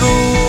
ruta.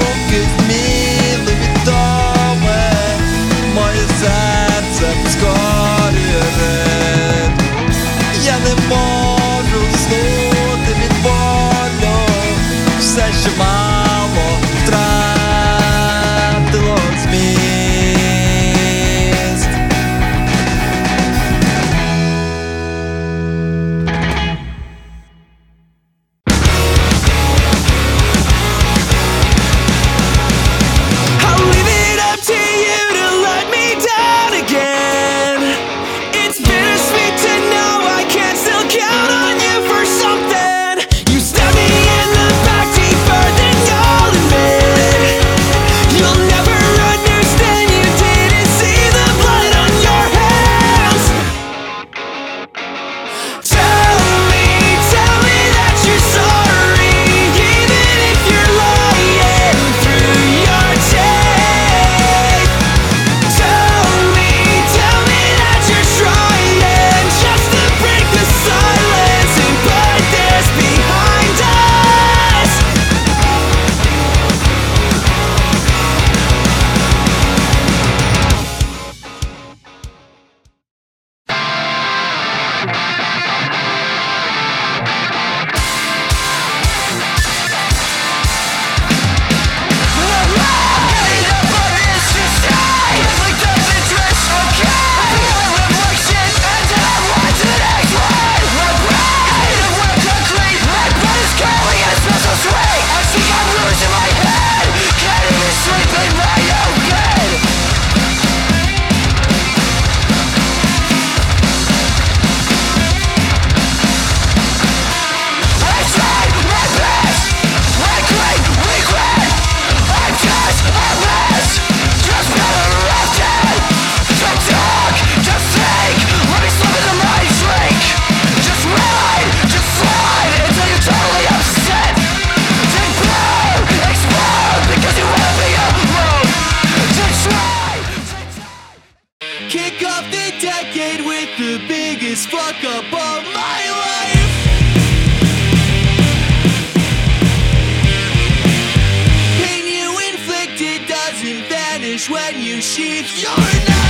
kick off the decade with the biggest fuck up of my life. Pain you inflicted doesn't vanish when you sheath your knife.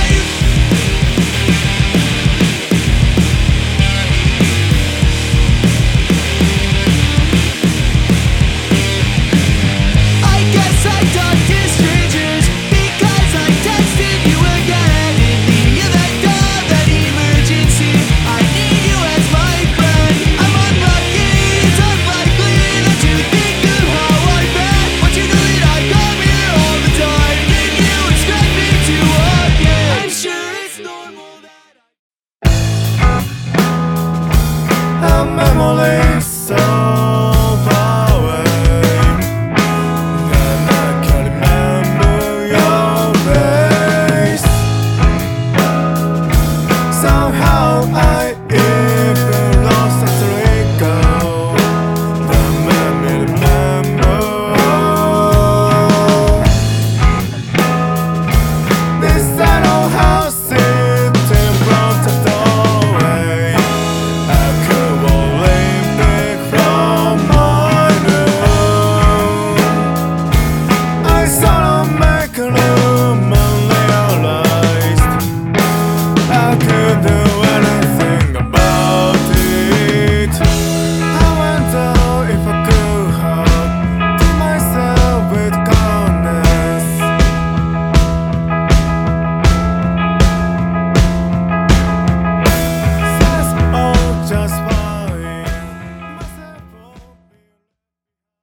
I'm only